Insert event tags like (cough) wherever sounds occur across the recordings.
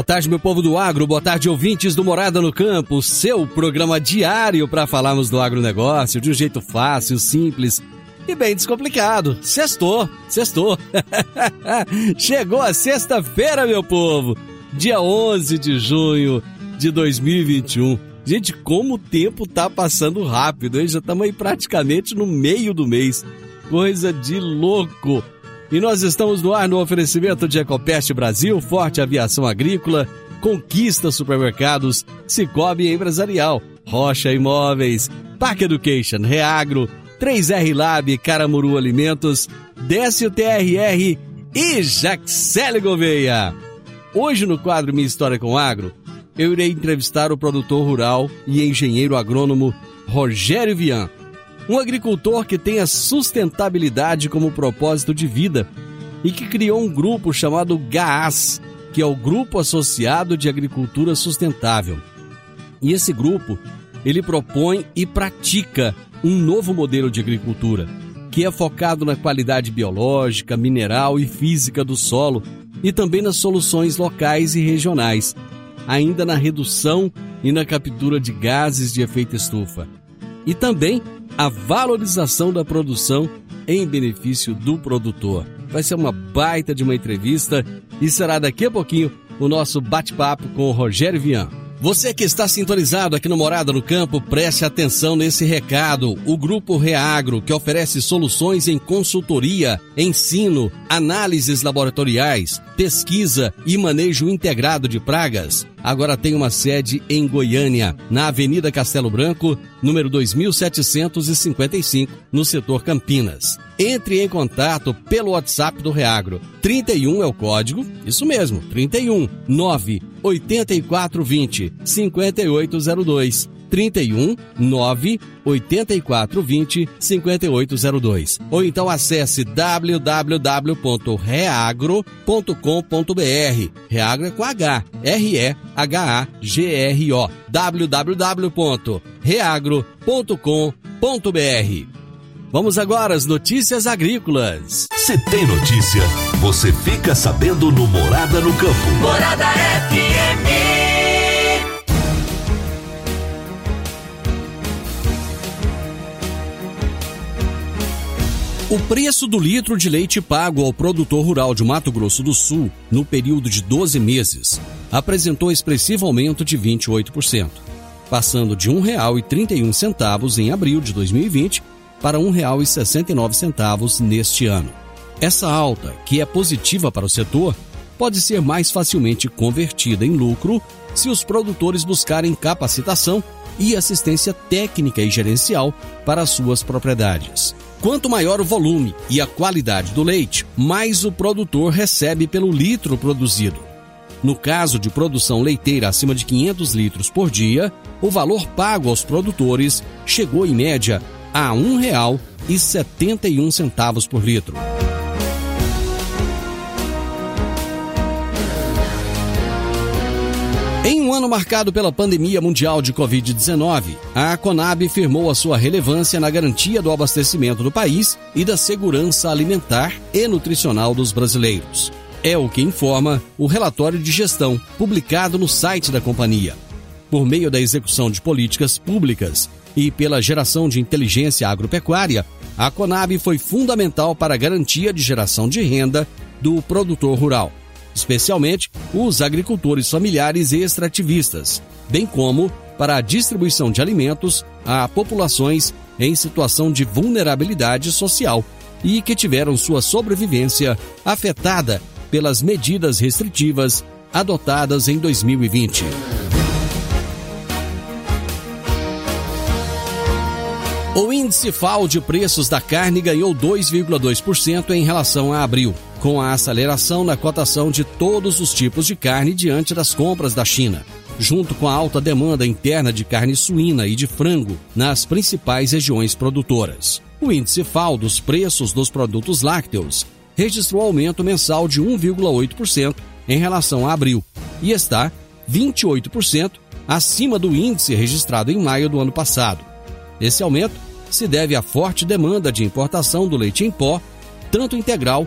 Boa tarde, meu povo do agro, boa tarde, ouvintes do Morada no Campo, seu programa diário para falarmos do agronegócio de um jeito fácil, simples e bem descomplicado. Sextou, sextou. (laughs) Chegou a sexta-feira, meu povo, dia 11 de junho de 2021. Gente, como o tempo tá passando rápido, hein? Já estamos aí praticamente no meio do mês. Coisa de louco. E nós estamos no ar no oferecimento de Ecopest Brasil, Forte Aviação Agrícola, Conquista Supermercados, Cicobi Empresarial, Rocha Imóveis, Park Education, Reagro, 3R Lab, Caramuru Alimentos, Décio TRR e Jaxele Gouveia. Hoje no quadro Minha História com Agro, eu irei entrevistar o produtor rural e engenheiro agrônomo Rogério Vian um agricultor que tem a sustentabilidade como propósito de vida e que criou um grupo chamado GAAS, que é o Grupo Associado de Agricultura Sustentável. E esse grupo, ele propõe e pratica um novo modelo de agricultura, que é focado na qualidade biológica, mineral e física do solo e também nas soluções locais e regionais, ainda na redução e na captura de gases de efeito estufa. E também a valorização da produção em benefício do produtor. Vai ser uma baita de uma entrevista e será daqui a pouquinho o nosso bate-papo com o Rogério Vian. Você que está sintonizado aqui no Morada no Campo, preste atenção nesse recado. O Grupo Reagro, que oferece soluções em consultoria, ensino, análises laboratoriais, pesquisa e manejo integrado de pragas, agora tem uma sede em Goiânia, na Avenida Castelo Branco, número 2755, no setor Campinas. Entre em contato pelo WhatsApp do Reagro. 31 é o código, isso mesmo, 31 9 8420 5802. 31 9 8420 5802. Ou então acesse www.reagro.com.br. Reagro é com H, R E H A G R O. www.reagro.com.br. Vamos agora às notícias agrícolas. Se tem notícia, você fica sabendo no Morada no Campo. Morada FM. O preço do litro de leite pago ao produtor rural de Mato Grosso do Sul, no período de 12 meses, apresentou expressivo aumento de 28%, passando de R$ 1,31 em abril de 2020 para R$ 1,69 neste ano. Essa alta, que é positiva para o setor, pode ser mais facilmente convertida em lucro se os produtores buscarem capacitação e assistência técnica e gerencial para suas propriedades. Quanto maior o volume e a qualidade do leite, mais o produtor recebe pelo litro produzido. No caso de produção leiteira acima de 500 litros por dia, o valor pago aos produtores chegou em média a R$ 1,71 por litro. Em um ano marcado pela pandemia mundial de Covid-19, a Conab firmou a sua relevância na garantia do abastecimento do país e da segurança alimentar e nutricional dos brasileiros. É o que informa o relatório de gestão publicado no site da companhia. Por meio da execução de políticas públicas e pela geração de inteligência agropecuária, a Conab foi fundamental para a garantia de geração de renda do produtor rural, especialmente os agricultores familiares e extrativistas, bem como para a distribuição de alimentos a populações em situação de vulnerabilidade social e que tiveram sua sobrevivência afetada pelas medidas restritivas adotadas em 2020. O índice FAO de preços da carne ganhou 2,2% em relação a abril, com a aceleração na cotação de todos os tipos de carne diante das compras da China, junto com a alta demanda interna de carne suína e de frango nas principais regiões produtoras. O índice FAO dos preços dos produtos lácteos registrou aumento mensal de 1,8% em relação a abril e está 28% acima do índice registrado em maio do ano passado. Esse aumento se deve à forte demanda de importação do leite em pó, tanto integral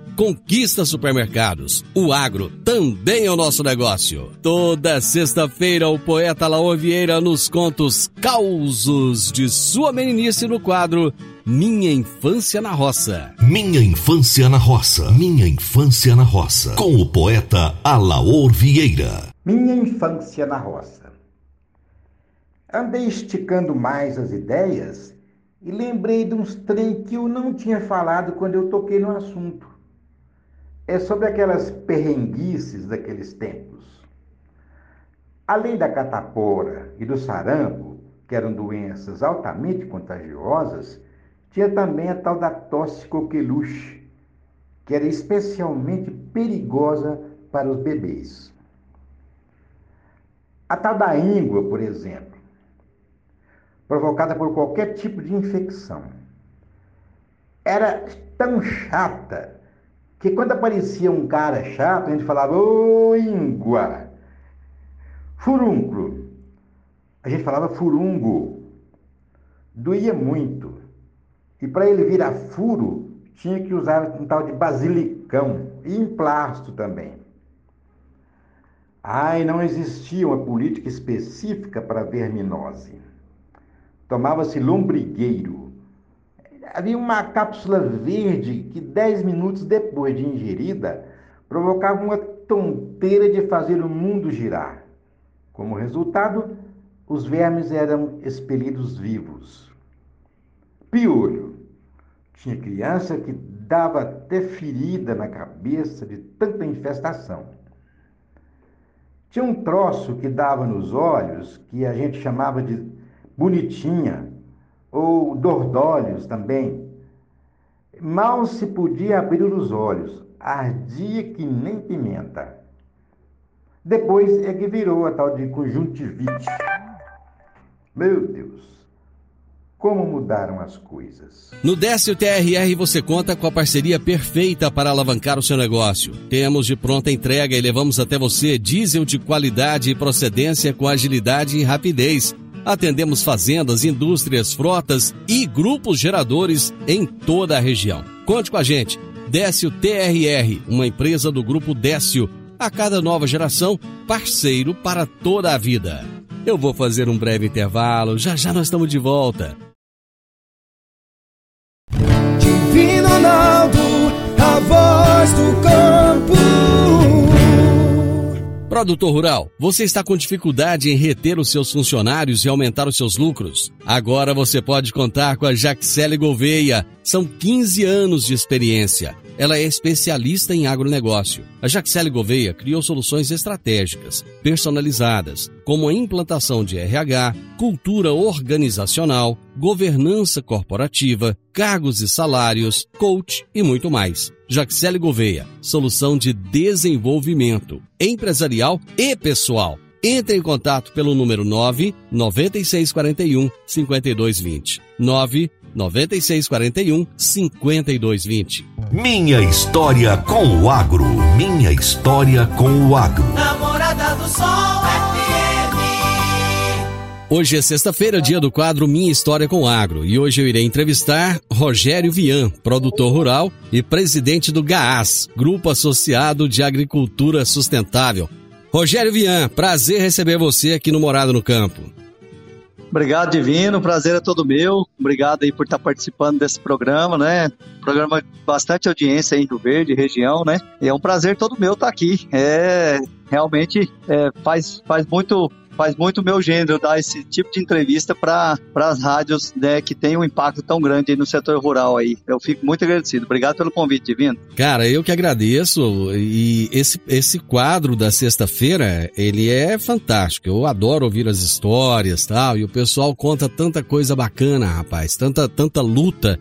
Conquista Supermercados. O agro também é o nosso negócio. Toda sexta-feira, o poeta Laor Vieira nos conta os causos de sua meninice no quadro Minha Infância na Roça. Minha Infância na Roça. Minha Infância na Roça. Com o poeta Alaor Vieira. Minha Infância na Roça. Andei esticando mais as ideias e lembrei de uns trem que eu não tinha falado quando eu toquei no assunto. É sobre aquelas perrenguices daqueles tempos. Além da catapora e do sarampo, que eram doenças altamente contagiosas, tinha também a tal da tosse coqueluche, que era especialmente perigosa para os bebês. A tal da íngua, por exemplo, provocada por qualquer tipo de infecção. Era tão chata que quando aparecia um cara chato, a gente falava, ô íngua, furúnculo. A gente falava furungo. Doía muito. E para ele virar furo, tinha que usar um tal de basilicão e emplasto também. Ai, não existia uma política específica para verminose tomava-se lombrigueiro. Havia uma cápsula verde que, dez minutos depois de ingerida, provocava uma tonteira de fazer o mundo girar. Como resultado, os vermes eram expelidos vivos. Piolho. Tinha criança que dava até ferida na cabeça de tanta infestação. Tinha um troço que dava nos olhos, que a gente chamava de bonitinha, ou dordólios também. Mal se podia abrir os olhos, ardia que nem pimenta. Depois é que virou a tal de conjuntivite. Meu Deus, como mudaram as coisas. No Décio TRR você conta com a parceria perfeita para alavancar o seu negócio. Temos de pronta entrega e levamos até você diesel de qualidade e procedência com agilidade e rapidez Atendemos fazendas, indústrias, frotas e grupos geradores em toda a região. Conte com a gente. Décio TRR, uma empresa do grupo Décio. A cada nova geração, parceiro para toda a vida. Eu vou fazer um breve intervalo, já já nós estamos de volta. Divino Ronaldo, a voz do campo. Produtor Rural, você está com dificuldade em reter os seus funcionários e aumentar os seus lucros? Agora você pode contar com a Jaxele Gouveia. São 15 anos de experiência. Ela é especialista em agronegócio. A Jaxele Gouveia criou soluções estratégicas, personalizadas, como a implantação de RH, cultura organizacional, governança corporativa, cargos e salários, coach e muito mais. Jaxele Gouveia, solução de desenvolvimento empresarial e pessoal. Entre em contato pelo número 9 9641 5220. 9 9641 5220. Minha história com o agro. Minha história com o agro. Namorada do Sol. Hoje é sexta-feira, dia do quadro Minha História com Agro, e hoje eu irei entrevistar Rogério Vian, produtor rural e presidente do GAAS, Grupo Associado de Agricultura Sustentável. Rogério Vian, prazer receber você aqui no Morado no Campo. Obrigado, Divino. Prazer é todo meu. Obrigado aí por estar participando desse programa, né? Programa bastante audiência aí em Rio Verde, região, né? E é um prazer todo meu estar aqui. É realmente é, faz, faz muito faz muito meu gênero dar esse tipo de entrevista para as rádios né, que tem um impacto tão grande no setor rural aí. Eu fico muito agradecido. Obrigado pelo convite, Divino. Cara, eu que agradeço. E esse, esse quadro da sexta-feira, ele é fantástico. Eu adoro ouvir as histórias tal. E o pessoal conta tanta coisa bacana, rapaz. Tanta, tanta luta,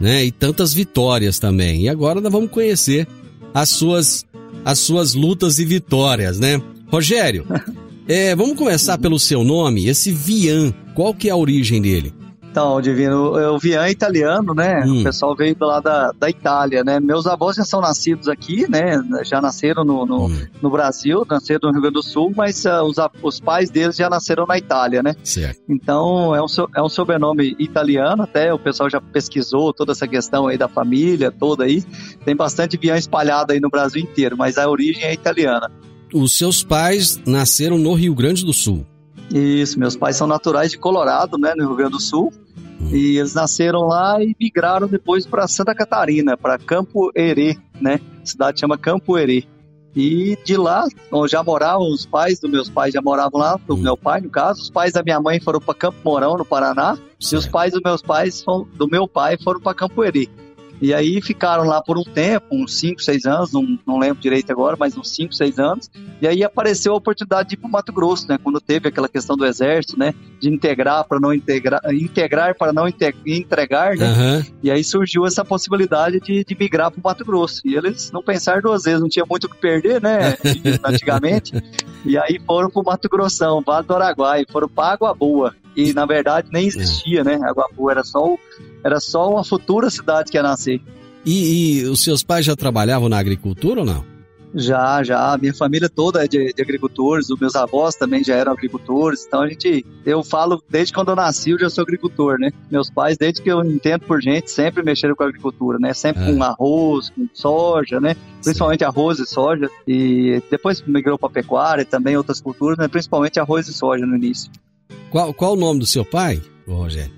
né? E tantas vitórias também. E agora nós vamos conhecer as suas, as suas lutas e vitórias, né? Rogério, (laughs) É, vamos começar pelo seu nome, esse Vian. Qual que é a origem dele? Então, Divino, o Vian é italiano, né? Hum. O pessoal veio lá da, da Itália, né? Meus avós já são nascidos aqui, né? Já nasceram no, no, hum. no Brasil, nasceram no Rio Grande do Sul, mas uh, os, os pais deles já nasceram na Itália, né? Certo. Então, é um, é um sobrenome italiano, até o pessoal já pesquisou toda essa questão aí da família toda aí. Tem bastante Vian espalhado aí no Brasil inteiro, mas a origem é italiana os seus pais nasceram no Rio Grande do Sul. Isso, meus pais são naturais de Colorado, né, no Rio Grande do Sul. Hum. E eles nasceram lá e migraram depois para Santa Catarina, para Campo Herê, né? A cidade chama Campo Herê. E de lá, onde já moravam, os pais dos meus pais já moravam lá, do hum. meu pai, no caso. Os pais da minha mãe foram para Campo Mourão, no Paraná. Certo. E os pais dos meus pais, do meu pai, foram para Campo Herê. E aí ficaram lá por um tempo, uns 5, 6 anos, não, não lembro direito agora, mas uns 5, 6 anos. E aí apareceu a oportunidade de ir para o Mato Grosso, né? Quando teve aquela questão do exército, né? De integrar para não integrar, integrar para não entregar, né? Uhum. E aí surgiu essa possibilidade de, de migrar para o Mato Grosso. E eles não pensaram duas vezes, não tinha muito o que perder, né? (laughs) Antigamente. e aí foram para o Mato Grossão, Vale do Araguai, foram para Água Boa. E na verdade nem existia, né? Boa era só era só uma futura cidade que ia nascer. E, e os seus pais já trabalhavam na agricultura ou não? Já, já. Minha família toda é de, de, agricultores, os meus avós também já eram agricultores. Então a gente, eu falo, desde quando eu nasci eu já sou agricultor, né? Meus pais, desde que eu entendo por gente, sempre mexeram com a agricultura, né? Sempre é. com arroz, com soja, né? Principalmente Sim. arroz e soja. E depois migrou para pecuária e também outras culturas, né? Principalmente arroz e soja no início. Qual, qual o nome do seu pai, Rogério?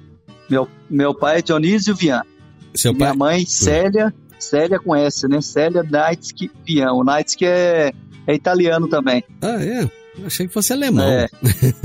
Meu, meu pai é Dionísio Vian. Seu pai? Minha mãe, Célia, Célia com S, né? Célia Naitsky Vian. O Naitsky é, é italiano também. Ah, é? Achei que fosse alemão. É.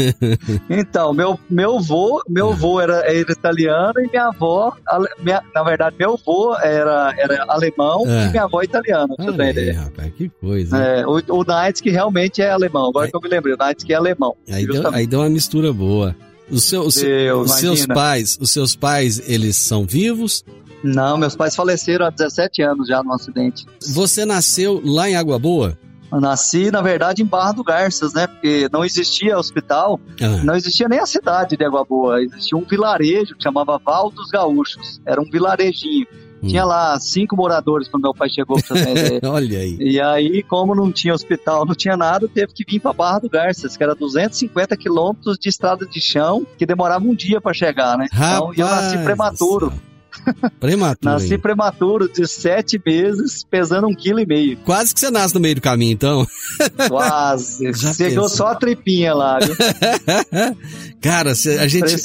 (laughs) então, meu, meu avô, meu avô era, era italiano e minha avó, minha, na verdade, meu avô era, era alemão é. e minha avó italiana. Ah, é, rapaz, que coisa. É, o, o Naitsky realmente é alemão. Agora que eu me lembrei, o Naitsky é alemão. Aí deu, aí deu uma mistura boa. Os, seu, os, Deus, os seus pais, os seus pais, eles são vivos? Não, meus pais faleceram há 17 anos já no acidente. Você nasceu lá em Água Boa? Eu nasci, na verdade, em Barra do Garças, né? Porque não existia hospital, ah. não existia nem a cidade de Água Boa. Existia um vilarejo que chamava Val dos Gaúchos. Era um vilarejinho. Hum. Tinha lá cinco moradores quando meu pai chegou pra você. (laughs) Olha aí. E aí, como não tinha hospital, não tinha nada, teve que vir pra Barra do Garças, que era 250 quilômetros de estrada de chão, que demorava um dia para chegar, né? Rapaz, então, eu nasci prematuro. Prematuro. Nasci prematuro, de sete meses, pesando um quilo e meio. Quase que você nasce no meio do caminho, então. Quase. (laughs) Chegou só a tripinha lá, viu? (laughs) Cara, a gente,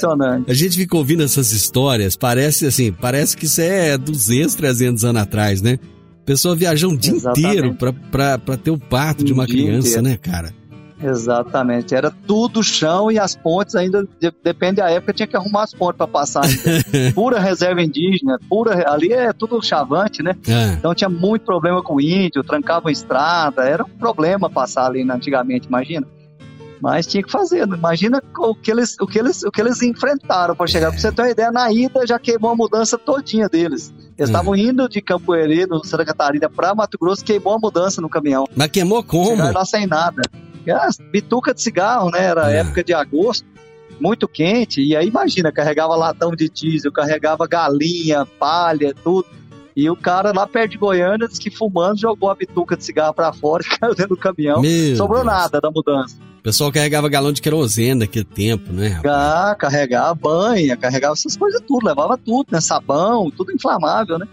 a gente fica ouvindo essas histórias, parece assim, parece que isso é 200, 300 anos atrás, né? A pessoa viaja um dia Exatamente. inteiro pra, pra, pra ter o parto um de uma criança, inteiro. né, cara? Exatamente. Era tudo chão e as pontes ainda, de, depende da época, tinha que arrumar as pontes para passar. (laughs) pura reserva indígena, pura. Ali é tudo chavante, né? É. Então tinha muito problema com o índio, trancavam estrada, era um problema passar ali antigamente, imagina. Mas tinha que fazer. Né? Imagina o que eles, o que eles, o que eles enfrentaram para chegar. Pra você ter uma ideia, na ida já queimou a mudança todinha deles. Eles estavam é. indo de Campo Herê, Santa Catarina, para Mato Grosso, queimou a mudança no caminhão. Mas queimou como? Chegaram lá sem nada. Ah, bituca de cigarro, né? Era é. época de agosto, muito quente. E aí, imagina, carregava latão de diesel, carregava galinha, palha, tudo. E o cara lá perto de Goiânia disse que fumando jogou a bituca de cigarro para fora (laughs) e caiu dentro do caminhão. Meu Sobrou Deus. nada da mudança. O pessoal carregava galão de querosene naquele tempo, né? Ah, carregava banha, carregava essas coisas tudo, levava tudo, né? Sabão, tudo inflamável, né?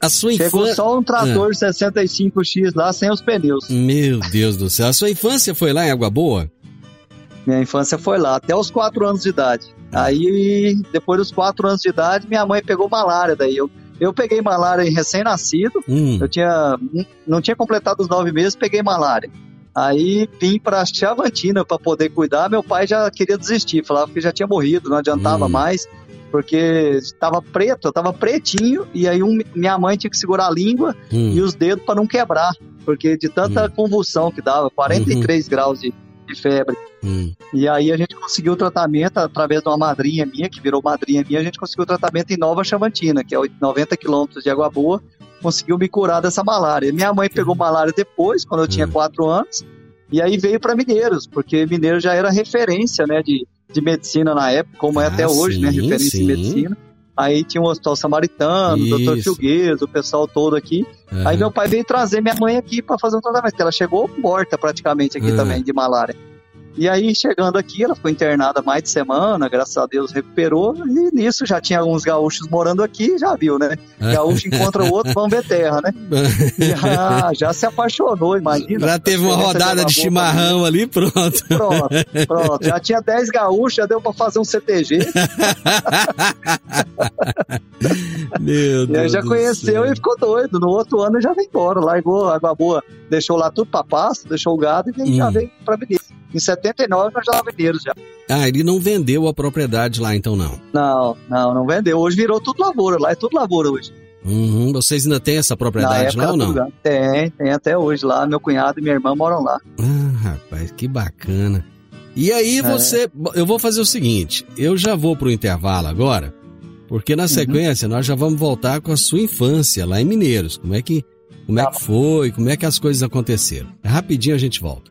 A sua Chegou infância. só um trator 65X lá sem os pneus. Meu Deus do céu. A sua infância foi lá em Água Boa? Minha infância foi lá, até os 4 anos de idade. Aí, depois dos 4 anos de idade, minha mãe pegou malária. Daí eu, eu peguei malária em recém-nascido. Hum. Eu tinha, não tinha completado os 9 meses, peguei malária. Aí vim para Chavantina para poder cuidar. Meu pai já queria desistir, falava que já tinha morrido, não adiantava Hum. mais, porque estava preto, eu estava pretinho, e aí um- minha mãe tinha que segurar a língua Hum. e os dedos para não quebrar, porque de tanta convulsão que dava, 43 graus de, de febre. Hum. E aí a gente conseguiu o tratamento através de uma madrinha minha, que virou madrinha minha, a gente conseguiu o tratamento em Nova Chavantina, que é 90 quilômetros de Água Boa, conseguiu me curar dessa malária. Minha mãe pegou malária depois, quando eu tinha Hum. 4 anos, e aí veio para Mineiros, porque Mineiros já era referência, né, de, de medicina na época, como é Ah, até hoje, né, sim, referência sim. em medicina. Aí tinha o Hospital Samaritano, o Dr. Isso. Filgueiras, o pessoal todo aqui. Aham. Aí meu pai veio trazer minha mãe aqui para fazer um tratamento, que ela chegou morta praticamente aqui Ah. também, de malária. E aí, chegando aqui, ela ficou internada mais de semana, graças a Deus recuperou, e nisso já tinha alguns gaúchos morando aqui, já viu, né? (laughs) Gaúcho encontra o outro, vamos ver terra, né? (laughs) Já, já se apaixonou, imagina. Já teve uma rodada de chimarrão ali, pronto. Pronto, pronto. Já tinha 10 gaúchos, já deu pra fazer um CTG. (laughs) Meu E aí Deus já conheceu e ficou doido. No outro ano já veio embora, largou a água boa, deixou lá tudo pra pasto, deixou o gado e aí já Hum. veio pra Mineiros. Em 79 nós já tava Mineiros já. Ah, ele não vendeu a propriedade lá, então não. Não, não, não vendeu. Hoje virou tudo lavoura, lá é tudo lavoura hoje. Uhum. Vocês ainda têm essa propriedade lá ou não? Tem, tem até hoje lá. Meu cunhado e minha irmã moram lá. Ah, rapaz, que bacana. E aí É. você. Eu vou fazer o seguinte: eu já vou pro intervalo agora, porque Uhum. na sequência nós já vamos voltar com a sua infância lá em Mineiros. Como é que. Como é Tá que foi? Como é que as coisas aconteceram? Rapidinho a gente volta.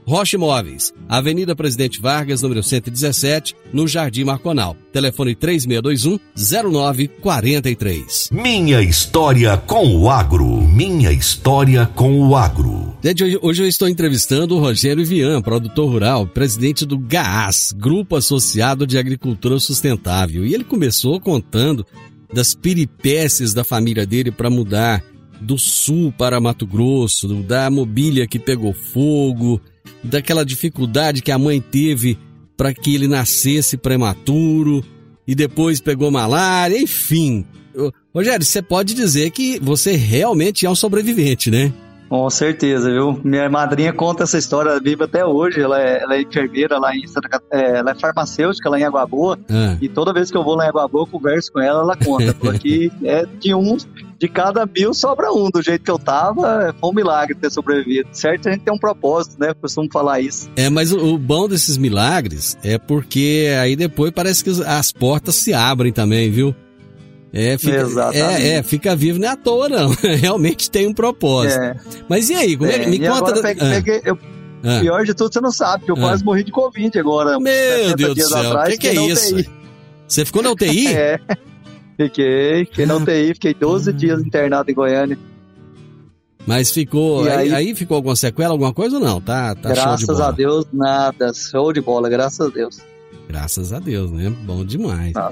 Rocha Imóveis, Avenida Presidente Vargas, número 117, no Jardim Marconal. Telefone 3621-0943. Minha história com o agro. Minha história com o agro. Gente, hoje- eu estou entrevistando o Rogério Vian, produtor rural, presidente do GAAS, Grupo Associado de Agricultura Sustentável. E ele começou contando das peripécias da família dele para mudar do sul para Mato Grosso, da mobília que pegou fogo, daquela dificuldade que a mãe teve para que ele nascesse prematuro e depois pegou malária, enfim. Rogério, você pode dizer que você realmente é um sobrevivente, né? Com certeza, viu? Minha madrinha conta essa história viva até hoje. Ela é, ela é enfermeira lá em Santa é, ela é farmacêutica lá em Água Boa. Ah. E toda vez que eu vou lá em Água Boa, eu converso com ela, ela conta. (laughs) Falou que é de um, de cada mil sobra um. Do jeito que eu tava, foi um milagre ter sobrevivido. Certo, a gente tem um propósito, né? Eu costumo falar isso. É, mas o, o bom desses milagres é porque aí depois parece que as portas se abrem também, viu? É, fica, Exatamente. é, é, fica vivo não é à toa, não. (laughs) Realmente tem um propósito. É, Mas e aí, como é, é, me e conta. agora da- peguei, peguei- eu- Ah, ah. pior de tudo, você não sabe, que eu Ah. quase morri de Covid agora. Meu 60 Deus do céu, o que, que é isso? UTI. Você ficou na UTI? (laughs) É. Fiquei, fiquei na Ah. UTI, fiquei 12 dias internado em Goiânia. Mas ficou. E Aí, aí- aí ficou alguma sequela, alguma coisa ou não? Tá, tá de graças bola. a Deus, nada. Show de bola, graças a Deus. Graças a Deus, né? Bom demais. A.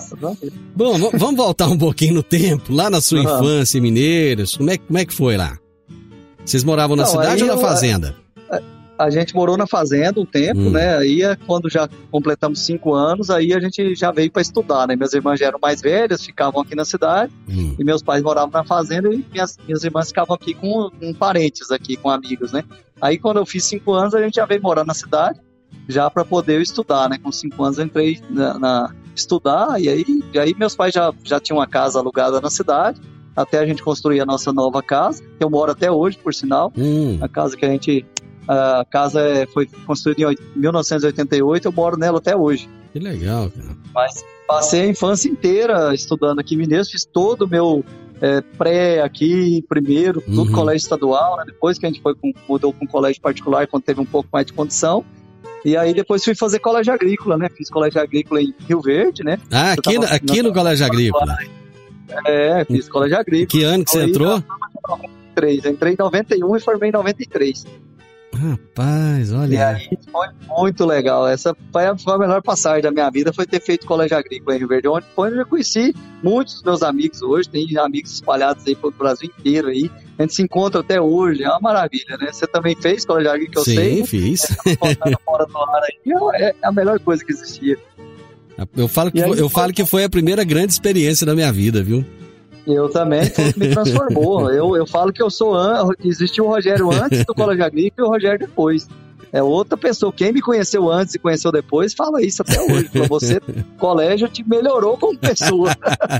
Bom, v- vamos voltar um pouquinho no tempo, lá na sua Vamos. infância em Mineiros. Como é, como é que foi lá? Vocês moravam na Não, cidade ou na eu- fazenda? A gente morou na fazenda um tempo, Hum. né? Aí é quando já completamos cinco anos, aí a gente já veio para estudar, né? Minhas irmãs já eram mais velhas, ficavam aqui na cidade, Hum. e meus pais moravam na fazenda e minhas, minhas irmãs ficavam aqui com, com parentes aqui, com amigos, né? Aí quando eu fiz cinco anos, a gente já veio morar na cidade, já para poder estudar, né? Com cinco anos eu entrei na, na- estudar, e aí, e aí meus pais já, já tinham uma casa alugada na cidade, até a gente construir a nossa nova casa, que eu moro até hoje, por sinal, Hum. a casa que a gente A casa é, foi construída em 1988, eu moro nela até hoje. Que legal, cara. Mas passei a infância inteira estudando aqui em Mineiros, fiz todo o meu é, pré aqui, primeiro, tudo Uhum. colégio estadual, né? Depois que a gente foi com, mudou para um colégio particular, quando teve um pouco mais de condição. E aí depois fui fazer colégio agrícola, né? Fiz colégio agrícola em Rio Verde, né? Ah, aqui, tava- aqui no Colégio Agrícola. É, fiz colégio agrícola. Que ano que você Aí, entrou? 93. Entrei em 91 e formei em 93. Rapaz, E olha. aí foi muito legal. Essa foi a, melhor passagem da minha vida, foi ter feito colégio agrícola em Rio Verde, onde foi onde eu conheci muitos dos meus amigos hoje, tem amigos espalhados aí pelo Brasil inteiro aí. A gente se encontra até hoje, é uma maravilha, né? Você também fez colégio agrícola, que eu Sim, sei. fiz. Contando fora do ar aí, é a melhor coisa que existia. Eu falo, que E aí, eu falo que foi a primeira grande experiência da minha vida, viu? Eu também, me transformou. (laughs) Eu, eu falo que eu sou an... existiu o Rogério antes do Colégio Agrícola e o Rogério depois. É outra pessoa. Quem me conheceu antes e conheceu depois, fala isso até hoje. Pra você, (laughs) colégio te melhorou como pessoa.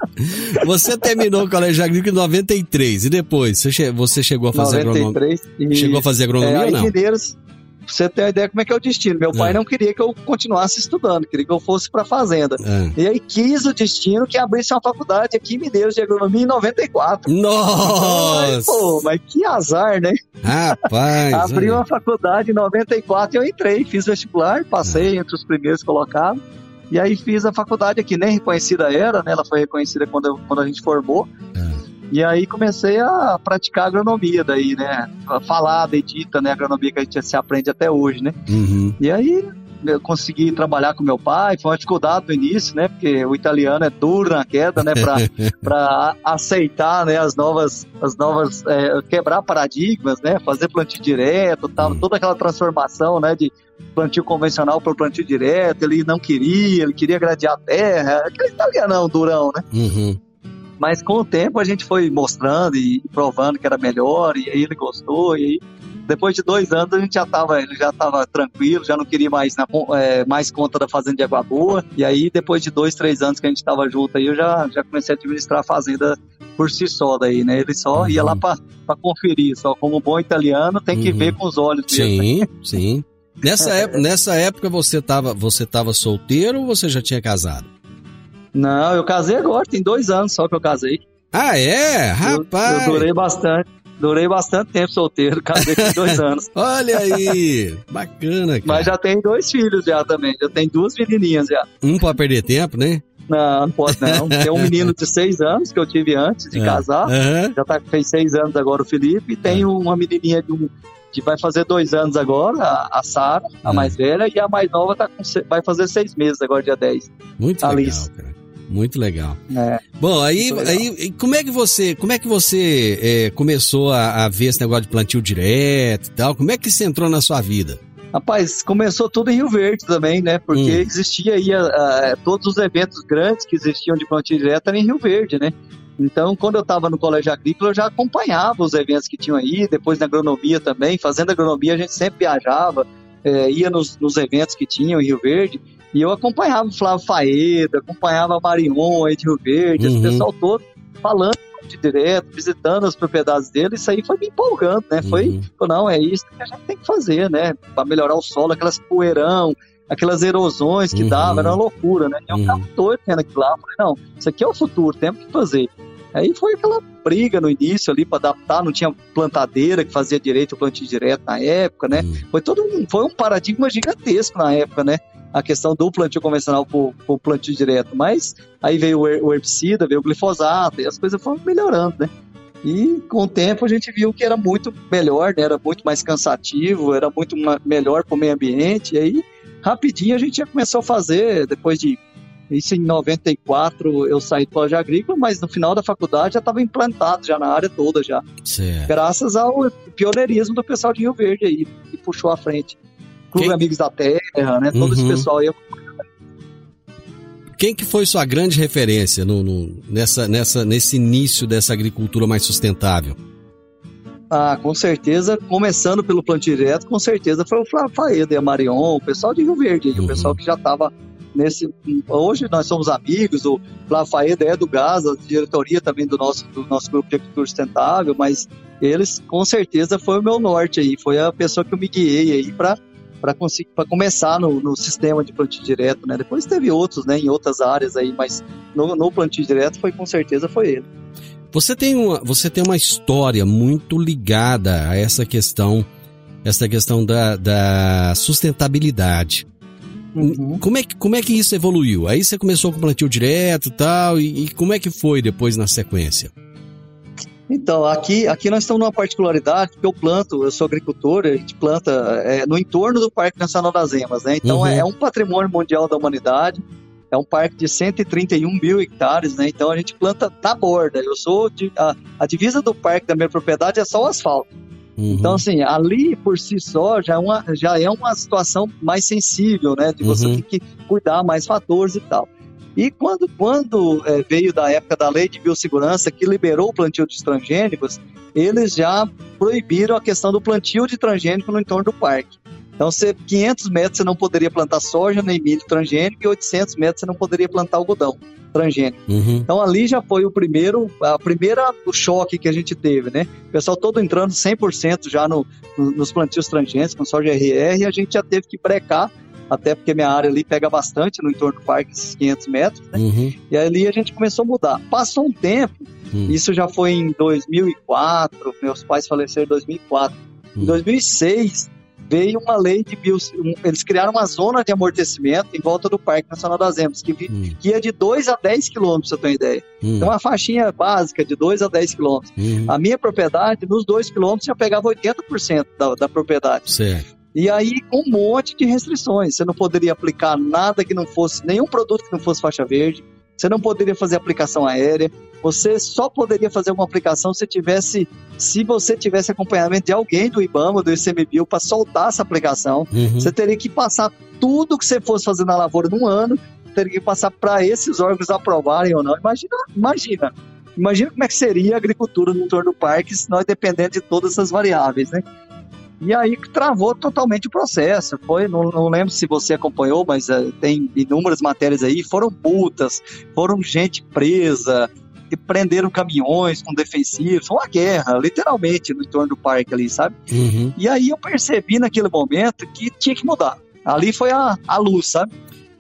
(laughs) Você terminou o Colégio Agrícola em 93 e depois você, che- você chegou a fazer agronomia? 93. E, Chegou a fazer é, agronomia aí ou não? Mineiros, pra você ter uma ideia como é que é o destino. Meu pai É. não queria que eu continuasse estudando, queria que eu fosse pra fazenda. Ah. E aí quis o destino que abrisse uma faculdade aqui em Mineiros de agronomia em 94. Ai, Nossa! Pô, mas que azar, né? Rapaz! Abri olha. uma faculdade em 94 e eu entrei, fiz vestibular, passei entre os primeiros colocados. E aí fiz a faculdade aqui, nem reconhecida era, né? Ela foi reconhecida quando, eu- quando a gente formou. É. E aí comecei a praticar agronomia daí, né? Falada, edita, né? Agronomia que a gente se aprende até hoje, né? Uhum. E aí eu consegui trabalhar com meu pai, foi uma dificuldade no início, né? Porque o italiano é duro na queda, né? Pra (laughs) aceitar, né? As novas, as novas, é, quebrar paradigmas, né? Fazer plantio direto, tal, Hum. toda aquela transformação, né? De plantio convencional para plantio direto, ele não queria, ele queria gradear a terra, aquele italianão durão, né? Uhum. Mas com o tempo a gente foi mostrando e provando que era melhor, e aí ele gostou, e aí depois de dois anos a gente já estava ele já tava tranquilo, já não queria mais, na, é, mais conta da fazenda de Água Boa, e aí depois de dois, três anos que a gente estava junto aí, eu já, já comecei a administrar a fazenda por si só daí, né? Ele só ia lá para conferir, só como bom italiano tem que Uhum. ver com os olhos mesmo. Sim, sim. Nessa, (laughs) ép- nessa época você tava, você tava solteiro ou você já tinha casado? Não, eu casei agora, tem dois anos só que eu casei. Ah, é? Eu- Rapaz! Eu, durei bastante, durei bastante tempo solteiro, casei com dois (laughs) anos. Olha aí! (laughs) Bacana, cara. Mas já tem dois filhos já também, já tem duas menininhas já. Um pra perder tempo, né? Não, não pode não. Tem um (laughs) menino de seis anos que eu tive antes de É. casar, Aham. já tá, fez seis anos agora o Felipe, e tem É. uma menininha de um, que vai fazer dois anos agora, a, a Sara, a É. mais velha, e a mais nova tá com, vai fazer seis meses agora, dia 10. Muito Alice. legal, cara. Muito legal. É. Bom, aí, legal. aí como é que você, como é que você é, começou a, a ver esse negócio de plantio direto e tal? Como é que isso entrou na sua vida? Rapaz, começou tudo em Rio Verde também, né? Porque Hum. existia aí a- a- todos os eventos grandes que existiam de plantio direto eram em Rio Verde, né? Então, quando eu estava no colégio agrícola, eu já acompanhava os eventos que tinham aí, depois na agronomia também. Fazendo agronomia, a gente sempre viajava, eh, ia nos, nos eventos que tinham em Rio Verde, e eu acompanhava o Flávio Faeda, acompanhava a Marion aí de Rio Verde, Uhum. esse pessoal todo falando de direto, visitando as propriedades dele, isso aí foi me empolgando, né? Foi Uhum. Falei, não, é isso que a gente tem que fazer, né? Para melhorar o solo, aquelas poeirão, aquelas erosões que Uhum. dava, era uma loucura, né? Eu Uhum. ficava doido vendo aquilo lá. Falei, não, isso aqui é o futuro, temos que fazer. Aí foi aquela briga no início ali para adaptar, não tinha plantadeira que fazia direito o plantio direto na época, né? Uhum. Foi todo um, foi um paradigma gigantesco na época, né? A questão do plantio convencional pro, pro plantio direto. Mas aí veio o her- o herbicida, veio o glifosato, e as coisas foram melhorando, né? E com o tempo a gente viu que era muito melhor, né? Era muito mais cansativo, era muito melhor para o meio ambiente. E aí, rapidinho, a gente já começou a fazer, depois de. Isso em 94 eu saí do colégio agrícola, mas no final da faculdade já estava implantado já na área toda já. Certo. Graças ao pioneirismo do pessoal de Rio Verde aí, que puxou à frente. Clube Quem- Amigos da Terra, né? Todo esse Uhum. pessoal aí. Quem que foi sua grande referência no, no- nessa, nessa, nesse início dessa agricultura mais sustentável? Ah, com certeza, começando pelo plantio direto, com certeza foi o Flávio Faeda e a Marion, o pessoal de Rio Verde, Uhum. o pessoal que já estava nesse hoje nós somos amigos, o Lafaeda é do GAS, a diretoria também do nosso, do nosso grupo de agricultura sustentável, mas eles com certeza foi o meu norte aí, foi a pessoa que eu me guiei aí para para conseguir para começar no, no, sistema de plantio direto, né? Depois teve outros, né, em outras áreas aí, mas no, no plantio direto foi com certeza foi ele. Você tem uma você tem uma história muito ligada a essa questão essa questão da, da sustentabilidade. Uhum. Como, é que, como é que isso evoluiu? Aí você começou com plantio direto e tal, e, e como é que foi depois na sequência? Então, aqui, aqui nós estamos numa particularidade, porque eu planto, eu sou agricultor, a gente planta é, no entorno do Parque Nacional das Emas, né? Então, uhum. é, é, um patrimônio mundial da humanidade, é um parque de 131 mil hectares, né? Então, a gente planta na borda. Eu sou, de, a, a divisa do parque da minha propriedade é só o asfalto. Uhum. Então, assim, ali por si só já é uma, já é uma situação mais sensível, né? De você uhum. ter que cuidar mais fatores e tal. E quando, quando é, veio da época da lei de biossegurança que liberou o plantio de transgênicos, eles já proibiram a questão do plantio de transgênico no entorno do parque. Então, você, 500 metros você não poderia plantar soja nem milho transgênico e 800 metros você não poderia plantar algodão transgênico. Uhum. Então, ali já foi o primeiro, a primeira o choque que a gente teve, né? O pessoal todo entrando 100% já no, no, nos plantios transgênicos com soja RR e a gente já teve que brecar até porque minha área ali pega bastante no entorno do parque, esses 500 metros, né? Uhum. E ali a gente começou a mudar. Passou um tempo, uhum. isso já foi em 2004, meus pais faleceram em 2004. Uhum. Em 2006, veio uma lei de bios, eles criaram uma zona de amortecimento em volta do Parque Nacional das Emas, que, uhum. ia de 2 a 10 quilômetros, você ter uma ideia. Uhum. Então, uma faixinha básica de 2 a 10 quilômetros. Uhum. A minha propriedade, nos 2 quilômetros, já pegava 80% da, da propriedade. Certo. E aí, com um monte de restrições. Você não poderia aplicar nada que não fosse, nenhum produto que não fosse faixa verde. Você não poderia fazer aplicação aérea. Você só poderia fazer uma aplicação se tivesse, se você tivesse acompanhamento de alguém do IBAMA, do ICMBio, para soltar essa aplicação. Uhum. Você teria que passar tudo que você fosse fazer na lavoura num ano, teria que passar para esses órgãos aprovarem ou não. Imagina, imagina. Imagina como é que seria a agricultura no entorno do parque se nós dependendo de todas essas variáveis, né? E aí travou totalmente o processo. Foi, não, não lembro se você acompanhou, mas uh, tem inúmeras matérias aí. Foram multas, foram gente presa, e prenderam caminhões com defensivos. Foi uma guerra, literalmente, no entorno do parque ali, sabe? Uhum. E aí eu percebi naquele momento que tinha que mudar. Ali foi a, a luz, sabe?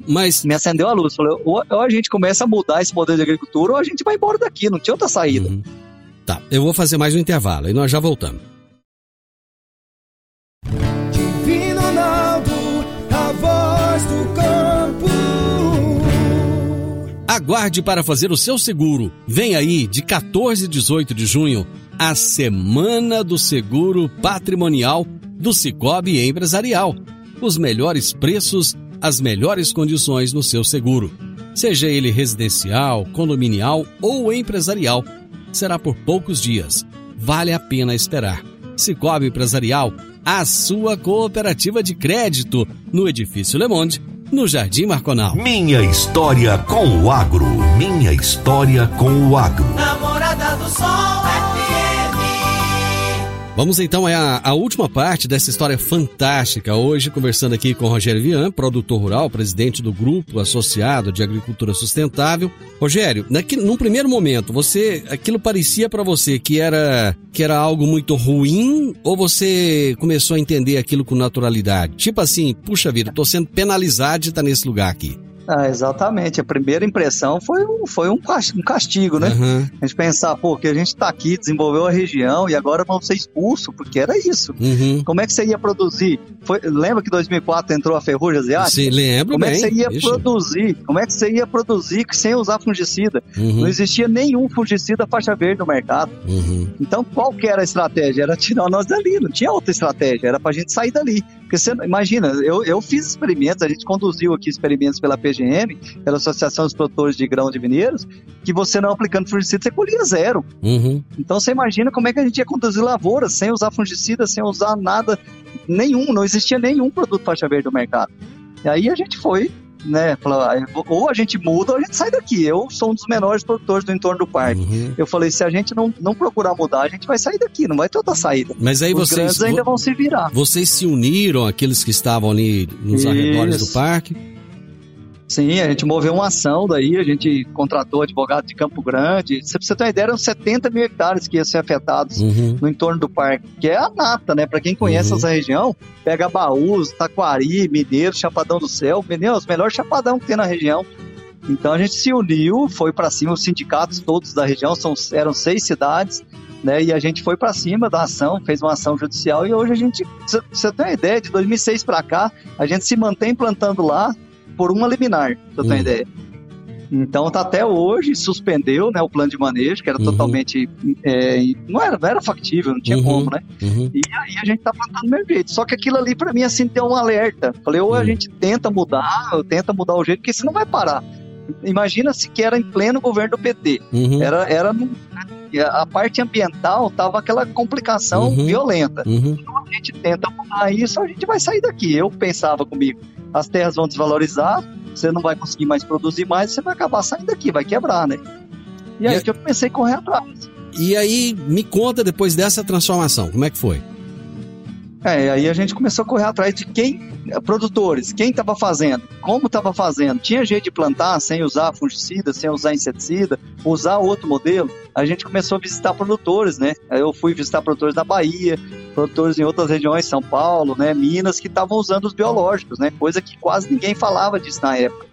Mas... Me acendeu a luz. Falei, ou, ou, a gente começa a mudar esse modelo de agricultura, ou a gente vai embora daqui. Não tinha outra saída. Uhum. Tá, eu vou fazer mais um intervalo e nós já voltamos. Aguarde para fazer o seu seguro. Vem aí, de 14 e 18 de junho, a Semana do Seguro Patrimonial do Cicobi Empresarial. Os melhores preços, as melhores condições no seu seguro. Seja ele residencial, condominial ou empresarial. Será por poucos dias. Vale a pena esperar. Cicobi Empresarial, a sua cooperativa de crédito, no Edifício Le Monde, no Jardim Marconal. Minha história com o agro. Minha história com o agro. Namorada do Sol. Vamos então à, à última parte dessa história fantástica. Hoje, conversando aqui com Rogério Vian, produtor rural, presidente do Grupo Associado de Agricultura Sustentável. Rogério, naquele, num primeiro momento, você aquilo parecia para você que era que era algo muito ruim ou você começou a entender aquilo com naturalidade? Tipo assim, puxa vida, tô sendo penalizado de estar nesse lugar aqui. Ah, exatamente. A primeira impressão foi um, foi um castigo, né? Uhum. A gente pensar, pô, que a gente está aqui, desenvolveu a região e agora vamos ser expulsos, porque era isso. Uhum. Como é que você ia produzir? Foi, lembra que em 2004 entrou a ferrugem asiática? Sim, lembro Como bem. é que você ia Ixi. produzir? Como é que você ia produzir sem usar fungicida? Uhum. Não existia nenhum fungicida faixa verde no mercado. Uhum. Então, qual que era a estratégia? Era tirar nós dali, não tinha outra estratégia, era para a gente sair dali. Porque você, imagina, eu, eu fiz experimentos, a gente conduziu aqui experimentos pela PGM, pela Associação dos Produtores de Grão de Mineiros, que você não aplicando fungicida, você colhia zero. Uhum. Então você imagina como é que a gente ia conduzir lavouras sem usar fungicida, sem usar nada, nenhum, não existia nenhum produto faixa verde no mercado. E aí a gente foi né? Ah, ou a gente muda ou a gente sai daqui. Eu sou um dos menores produtores do entorno do parque. Uhum. Eu falei, se a gente não, não procurar mudar, a gente vai sair daqui, não vai ter outra saída. Mas aí Os vocês ainda vão se virar. Vocês se uniram, aqueles que estavam ali nos Isso. arredores do parque? Sim, a gente moveu uma ação daí, a gente contratou advogado de Campo Grande. Você ter uma ideia, eram 70 mil hectares que iam ser afetados Uhum. no entorno do parque, que é a nata, né? Pra quem conhece Uhum. essa região, pega Baús, Taquari, Mineiro, Chapadão do Céu, entendeu? Os melhores chapadão que tem na região. Então a gente se uniu, foi pra cima, os sindicatos todos da região, são, eram seis cidades, né? E a gente foi pra cima da ação, fez uma ação judicial e hoje a gente, você ter uma ideia, de 2006 pra cá, a gente se mantém plantando lá por uma liminar, pra você ter uma Hum. ideia. Então tá até hoje, suspendeu né, o plano de manejo, que era Uhum. totalmente. é, não, era, não era factível, não tinha Uhum. como, né? Uhum. E aí a gente tá plantando do mesmo jeito. Só que aquilo ali pra mim assim deu um alerta. Falei, ou a Hum. gente tenta mudar, ou tenta mudar o jeito, porque senão vai parar. Imagina se que era em pleno governo do PT. Uhum. Era, era no- a parte ambiental tava aquela complicação Uhum. violenta. Uhum. A gente tenta mudar isso, a gente vai sair daqui. Eu pensava comigo, as terras vão desvalorizar, você não vai conseguir mais produzir mais, você vai acabar saindo daqui, vai quebrar, né? E aí E- que eu comecei a correr atrás. E aí, me conta depois dessa transformação, como é que foi? É, aí a gente começou a correr atrás de quem, produtores, quem estava fazendo, como estava fazendo. Tinha jeito de plantar sem usar fungicida, sem usar inseticida, usar outro modelo. A gente começou a visitar produtores, né? Eu fui visitar produtores da Bahia, produtores em outras regiões, São Paulo, né, Minas, que estavam usando os biológicos, né? Coisa que quase ninguém falava disso na época.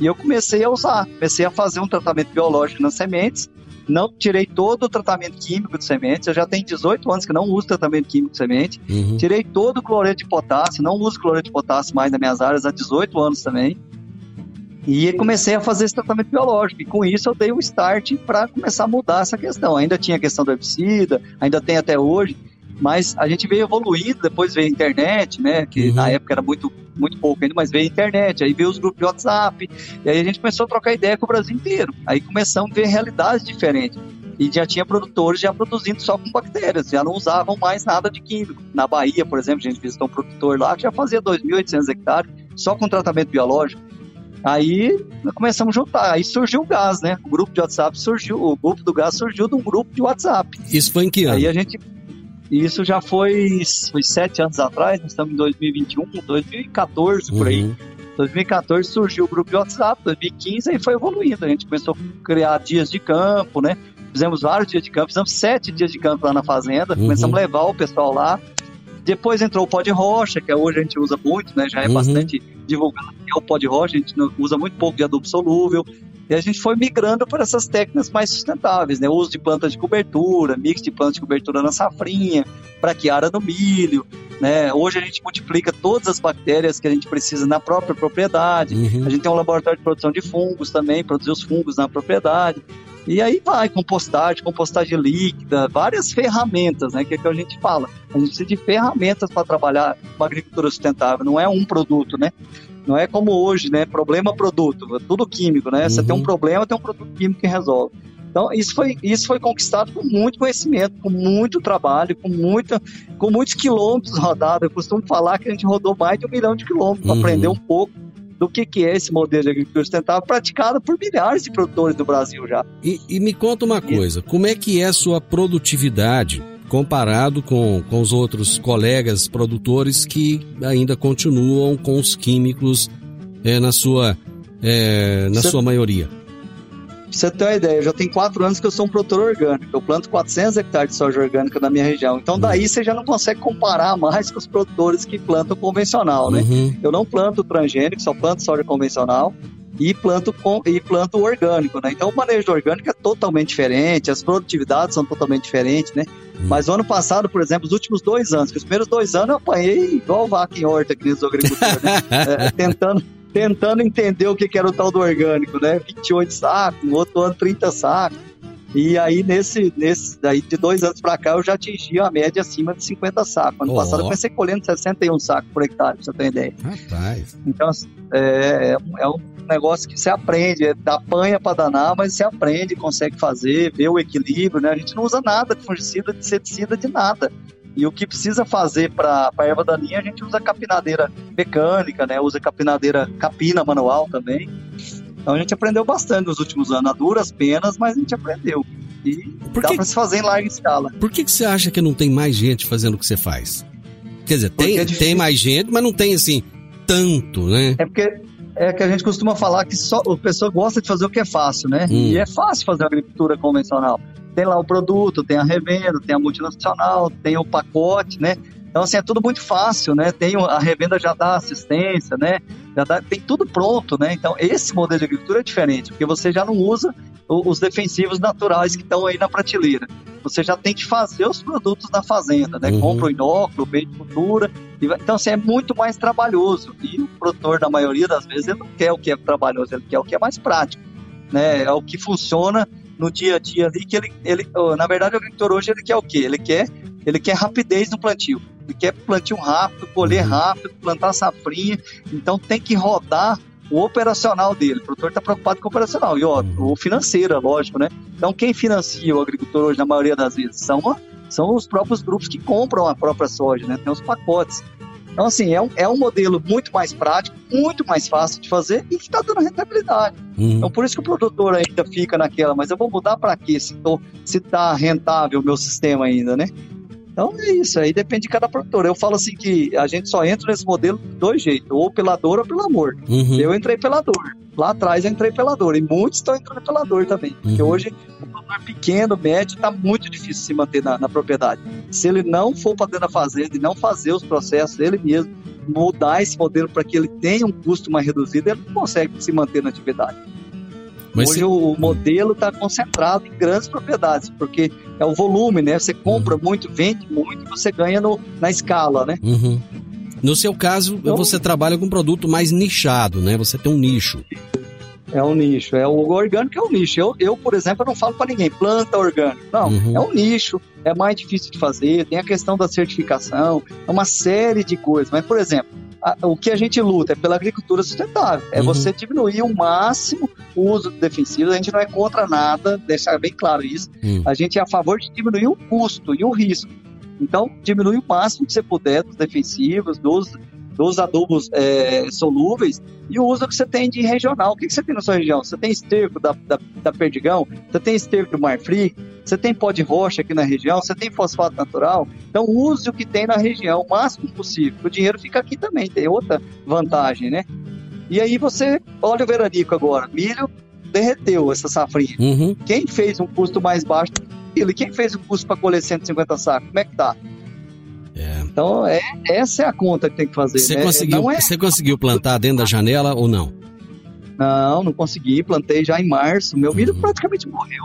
E eu comecei a usar, comecei a fazer um tratamento biológico nas sementes. Não tirei todo o tratamento químico de sementes. Eu já tenho 18 anos que não uso tratamento químico de semente. Uhum. Tirei todo o cloreto de potássio, não uso cloreto de potássio mais nas minhas áreas há 18 anos também. E comecei a fazer esse tratamento biológico. E com isso eu dei o start para começar a mudar essa questão. Ainda tinha a questão do herbicida, ainda tem até hoje, mas a gente veio evoluindo, depois veio a internet, né? Que Uhum. na época era muito, muito pouco ainda, mas veio a internet, aí veio os grupos de WhatsApp, e aí a gente começou a trocar ideia com o Brasil inteiro. Aí começamos a ver realidades diferentes. E já tinha produtores já produzindo só com bactérias, já não usavam mais nada de químico. Na Bahia, por exemplo, a gente visitou um produtor lá que já fazia 2.800 hectares só com tratamento biológico. Aí começamos a juntar, aí surgiu o gás, né? O grupo de WhatsApp surgiu, o grupo do gás surgiu de um grupo de WhatsApp. Isso foi em que ano? Aí a gente. Isso já foi, foi sete anos atrás, nós estamos em 2021, 2014 por aí. Uhum. 2014 surgiu o grupo de WhatsApp, 2015 aí foi evoluindo. A gente começou a criar dias de campo, né? Fizemos vários dias de campo, fizemos sete dias de campo lá na fazenda, Uhum. começamos a levar o pessoal lá. Depois entrou o pó de rocha, que hoje a gente usa muito, né? Já é Uhum. bastante divulgado que é o pó de rocha, a gente usa muito pouco de adubo solúvel. E a gente foi migrando para essas técnicas mais sustentáveis, né? O uso de plantas de cobertura, mix de plantas de cobertura na safrinha, braquiária no milho, né? Hoje a gente multiplica todas as bactérias que a gente precisa na própria propriedade. Uhum. A gente tem um laboratório de produção de fungos também, produzir os fungos na propriedade. E aí vai, compostagem, compostagem líquida, várias ferramentas, né? Que é que a gente fala. A gente precisa de ferramentas para trabalhar uma agricultura sustentável, não é um produto, né? Não é como hoje, né? Problema produto, tudo químico, né? Você Uhum. tem um problema, tem um produto químico que resolve. Então, isso foi, isso foi conquistado com muito conhecimento, com muito trabalho, com, muita, com muitos quilômetros (laughs) rodados. Eu costumo falar que a gente rodou mais de um milhão de quilômetros para Uhum. aprender um pouco do que, que é esse modelo de agricultura sustentável praticado por milhares de produtores do Brasil já. E, e me conta uma coisa, como é que é a sua produtividade comparado com, com os outros colegas produtores que ainda continuam com os químicos eh, na, sua, eh, na Cê- sua maioria? Pra você ter uma ideia, já tenho quatro anos que eu sou um produtor orgânico. Eu planto 400 hectares de soja orgânica na minha região. Então, daí você já não consegue comparar mais com os produtores que plantam convencional, né? Uhum. Eu não planto transgênico, só planto soja convencional e planto, com, e planto orgânico, né? Então, o manejo orgânico é totalmente diferente, as produtividades são totalmente diferentes, né? Mas o ano passado, por exemplo, os últimos dois anos, que os primeiros dois anos eu apanhei igual vaca em horta aqui nos agricultores, né? (laughs) É, tentando, tentando entender o que que era o tal do orgânico, né? 28 sacos, no outro ano 30 sacos. E aí, nesse, nesse daí, de dois anos para cá, eu já atingi a média acima de 50 sacos. Ano Ó. passado eu comecei colhendo 61 sacos por hectare, pra você ter uma ideia. Rapaz. Então, assim, é, é um- é um negócio que você aprende, é, apanha para danar, mas você aprende, consegue fazer, vê o equilíbrio, né? A gente não usa nada de fungicida, de inseticida, de nada. E o que precisa fazer para a erva daninha, a gente usa capinadeira mecânica, né? Usa capinadeira capina manual também. Então a gente aprendeu bastante nos últimos anos, a duras penas, mas a gente aprendeu. E Por dá que- para se fazer em larga escala. Por que, que você acha que não tem mais gente fazendo o que você faz? Quer dizer, Porque tem, é tem mais gente, mas não tem assim tanto, né? É porque É que a gente costuma falar que só a pessoa gosta de fazer o que é fácil, né? Hum. E é fácil fazer agricultura convencional. Tem lá o produto, tem a revenda, tem a multinacional, tem o pacote, né? Então, assim, é tudo muito fácil, né? Tem a revenda já dá assistência, né? Já dá, tem tudo pronto, né? Então, esse modelo de agricultura é diferente, porque você já não usa os defensivos naturais que estão aí na prateleira. Você já tem que fazer os produtos da fazenda, né? Uhum. Compra o inóculo, o meio de cultura. Então, assim, é muito mais trabalhoso. E o produtor, na maioria das vezes, ele não quer o que é trabalhoso, ele quer o que é mais prático, né? É o que funciona no dia a dia ali, que ele, ele na verdade, o agricultor hoje, ele quer o quê? Ele quer, ele quer rapidez no plantio. Quer plantio rápido, colher Uhum. rápido, plantar safrinha. Então, tem que rodar o operacional dele. O produtor está preocupado com o operacional. E ó, Uhum. o financeiro, é lógico, né? Então, quem financia o agricultor hoje, na maioria das vezes, são, são os próprios grupos que compram a própria soja, né? Tem os pacotes. Então, assim, é um, é um modelo muito mais prático, muito mais fácil de fazer e que está dando rentabilidade. Uhum. Então, por isso que o produtor ainda fica naquela, mas eu vou mudar para quê? Se, tô, se tá rentável o meu sistema ainda, né? Então é isso, aí depende de cada produtor. Eu falo assim que a gente só entra nesse modelo de dois jeitos, ou pela dor ou pelo amor. Uhum. Eu entrei pela dor. Lá atrás eu entrei pela dor. E muitos estão entrando pela dor também. Porque Uhum. hoje o produtor pequeno, médio, está muito difícil se manter na, na propriedade. Se ele não for para dentro da fazenda e não fazer os processos ele mesmo, mudar esse modelo para que ele tenha um custo mais reduzido, ele não consegue se manter na atividade. Mas Hoje se- o, modelo está concentrado em grandes propriedades, porque é o volume, né? Você compra muito, vende muito e você ganha no, na escala, né? Uhum. No seu caso, Então- você trabalha com um produto mais nichado, né? Você tem um nicho. É um nicho. É o orgânico é um nicho. Eu, eu por exemplo, eu não falo para ninguém, planta orgânico. Não, Uhum. é um nicho, é mais difícil de fazer, tem a questão da certificação, é uma série de coisas. Mas, por exemplo, a- o que a gente luta é pela agricultura sustentável. É Uhum. você diminuir o máximo o uso de defensivos. A gente não é contra nada, deixar bem claro isso. Hum. A gente é a favor de diminuir o custo e o risco. Então, diminui o máximo que você puder dos defensivos, dos, dos adubos é, solúveis e o uso que você tem de regional. O que, que você tem na sua região? Você tem esterco da, da, da Perdigão, você tem esterco do Marfrig, você tem pó de rocha aqui na região, você tem fosfato natural. Então, use o que tem na região o máximo possível. O dinheiro fica aqui também, tem outra vantagem, né? E aí você olha o veranico agora, milho derreteu essa safrinha. Uhum. Quem fez um custo mais baixo ele quem fez o custo para colher 150 sacos? Como é que tá? É. Então, é, essa é a conta que tem que fazer. Você né? conseguiu, é, você conseguiu plantar dentro da janela ou não? não, não consegui. Plantei já em março. Meu milho Uhum. praticamente morreu.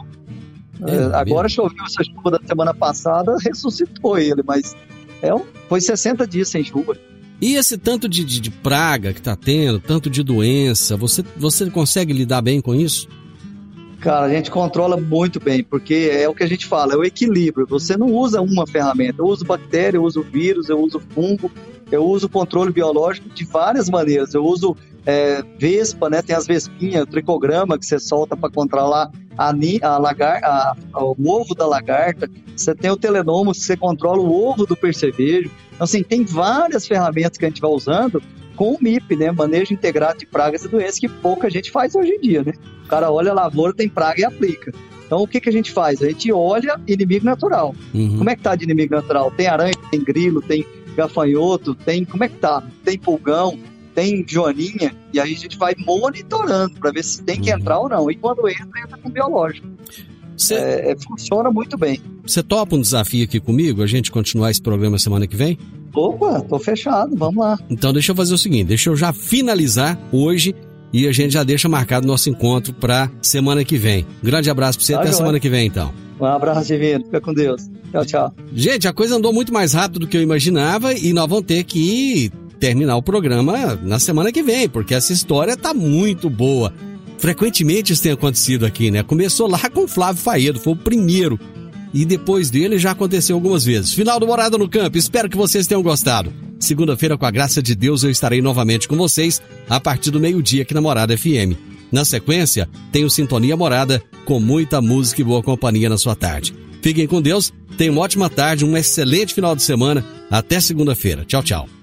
É, É, agora choveu essa chuva da semana passada, (laughs) ressuscitou ele, mas é, foi 60 dias sem chuva. E esse tanto de, de, de praga que tá tendo, tanto de doença, você, você consegue lidar bem com isso? Cara, a gente controla muito bem, porque é o que a gente fala, é o equilíbrio. Você não usa uma ferramenta. Eu uso bactéria, eu uso vírus, eu uso fungo, eu uso controle biológico de várias maneiras. Eu uso é, vespa, né? Tem as vespinhas, o tricograma que você solta para controlar a, a lagar, a- o ovo da lagarta. Você tem o telenomo que você controla o ovo do percevejo. Então, assim, tem várias ferramentas que a gente vai usando com o MIP, né? Manejo integrado de pragas e doenças, que pouca gente faz hoje em dia, né? O cara olha a lavoura, tem praga e aplica. Então, o que, que a gente faz? A gente olha inimigo natural. Uhum. Como é que tá de inimigo natural? Tem aranha, tem grilo, tem gafanhoto, tem. Como é que tá? Tem pulgão, tem joaninha, e aí a gente vai monitorando para ver se tem que Uhum. entrar ou não. E quando entra, entra com biológico. Você É, é, funciona muito bem. você topa um desafio aqui comigo, a gente continuar esse programa semana que vem? Opa, tô fechado, vamos lá. Então deixa eu fazer o seguinte, deixa eu já finalizar hoje e a gente já deixa marcado nosso encontro pra semana que vem. Grande abraço pra você, Tá até joia. semana que vem então. Um abraço divino, fica com Deus. Tchau, tchau. Gente, a coisa andou muito mais rápido do que eu imaginava e nós vamos ter que terminar o programa na semana que vem, porque essa história tá muito boa. Frequentemente isso tem acontecido aqui, né? Começou lá com o Flávio Faedo, foi o primeiro. E depois dele já aconteceu algumas vezes. Final do Morada no Campo, espero que vocês tenham gostado. Segunda-feira, com a graça de Deus, eu estarei novamente com vocês a partir do meio-dia aqui na Morada FM. Na sequência, tenho Sintonia Morada com muita música e boa companhia na sua tarde. Fiquem com Deus, tenham uma ótima tarde, um excelente final de semana. Até segunda-feira. Tchau, tchau.